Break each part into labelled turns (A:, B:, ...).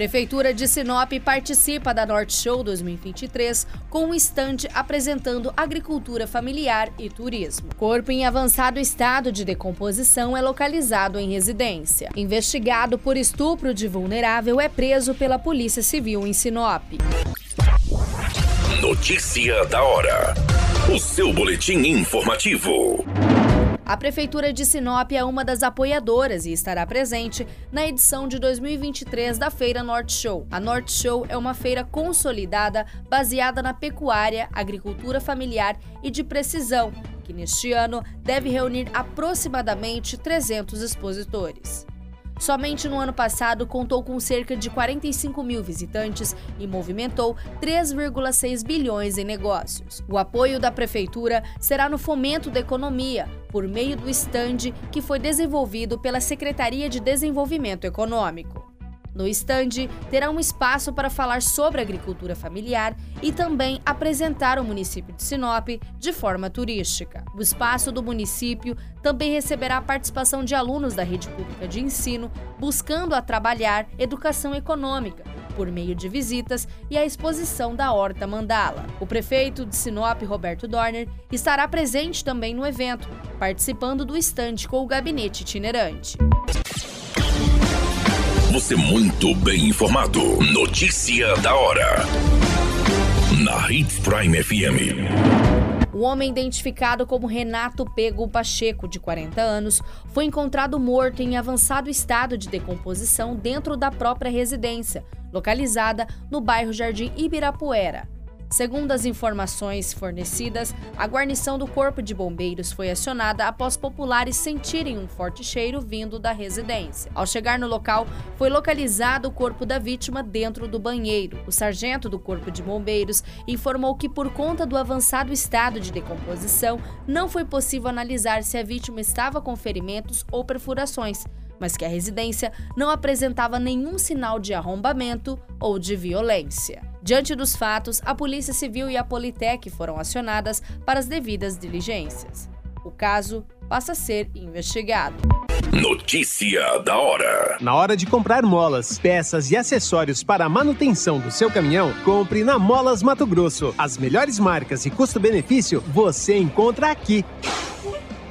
A: Prefeitura de Sinop participa da Norte Show 2023 com um estande apresentando agricultura familiar e turismo. Corpo em avançado estado de decomposição é localizado em residência. Investigado por estupro de vulnerável é preso pela Polícia Civil em Sinop.
B: Notícia da hora. O seu boletim informativo.
A: A Prefeitura de Sinop é uma das apoiadoras e estará presente na edição de 2023 da Feira Norte Show. A Norte Show é uma feira consolidada baseada na pecuária, agricultura familiar e de precisão, que neste ano deve reunir aproximadamente 300 expositores. Somente no ano passado contou com cerca de 45 mil visitantes e movimentou 3,6 bilhões em negócios. O apoio da Prefeitura será no fomento da economia, por meio do estande que foi desenvolvido pela Secretaria de Desenvolvimento Econômico. No estande, terá um espaço para falar sobre agricultura familiar e também apresentar o município de Sinop de forma turística. O espaço do município também receberá a participação de alunos da rede pública de ensino, buscando a trabalhar educação econômica, por meio de visitas e a exposição da Horta Mandala. O prefeito de Sinop, Roberto Dorner, estará presente também no evento, participando do estande com o gabinete itinerante.
B: Você muito bem informado. Notícia da hora. Na Hits Prime FM.
A: O homem identificado como Renato Pego Pacheco, de 40 anos, foi encontrado morto em avançado estado de decomposição dentro da própria residência, localizada no bairro Jardim Ibirapuera. Segundo as informações fornecidas, a guarnição do Corpo de Bombeiros foi acionada após populares sentirem um forte cheiro vindo da residência. Ao chegar no local, foi localizado o corpo da vítima dentro do banheiro. O sargento do Corpo de Bombeiros informou que, por conta do avançado estado de decomposição, não foi possível analisar se a vítima estava com ferimentos ou perfurações mas que a residência não apresentava nenhum sinal de arrombamento ou de violência. Diante dos fatos, a Polícia Civil e a Politec foram acionadas para as devidas diligências. O caso passa a ser investigado.
B: Notícia da hora.
C: Na hora de comprar molas, peças e acessórios para a manutenção do seu caminhão, compre na Molas Mato Grosso. As melhores marcas e custo-benefício você encontra aqui.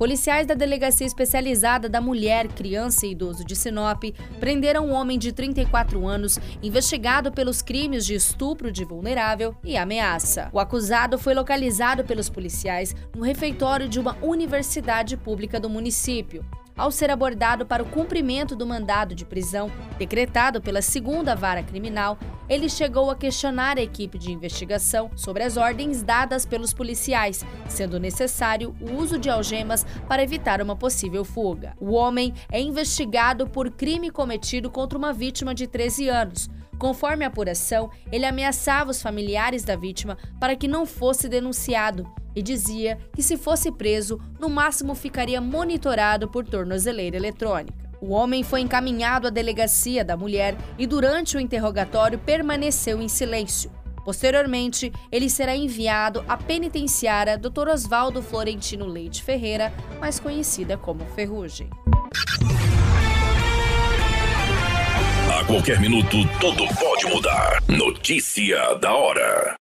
A: Policiais da Delegacia Especializada da Mulher, Criança e Idoso de Sinop prenderam um homem de 34 anos investigado pelos crimes de estupro de vulnerável e ameaça. O acusado foi localizado pelos policiais no refeitório de uma universidade pública do município ao ser abordado para o cumprimento do mandado de prisão decretado pela segunda vara criminal, ele chegou a questionar a equipe de investigação sobre as ordens dadas pelos policiais, sendo necessário o uso de algemas para evitar uma possível fuga. O homem é investigado por crime cometido contra uma vítima de 13 anos. Conforme a apuração, ele ameaçava os familiares da vítima para que não fosse denunciado e dizia que, se fosse preso, no máximo ficaria monitorado por tornozeleira eletrônica. O homem foi encaminhado à delegacia da mulher e, durante o interrogatório, permaneceu em silêncio. Posteriormente, ele será enviado à penitenciária Dr. Oswaldo Florentino Leite Ferreira, mais conhecida como Ferrugem.
B: A qualquer minuto, tudo pode mudar. Notícia da hora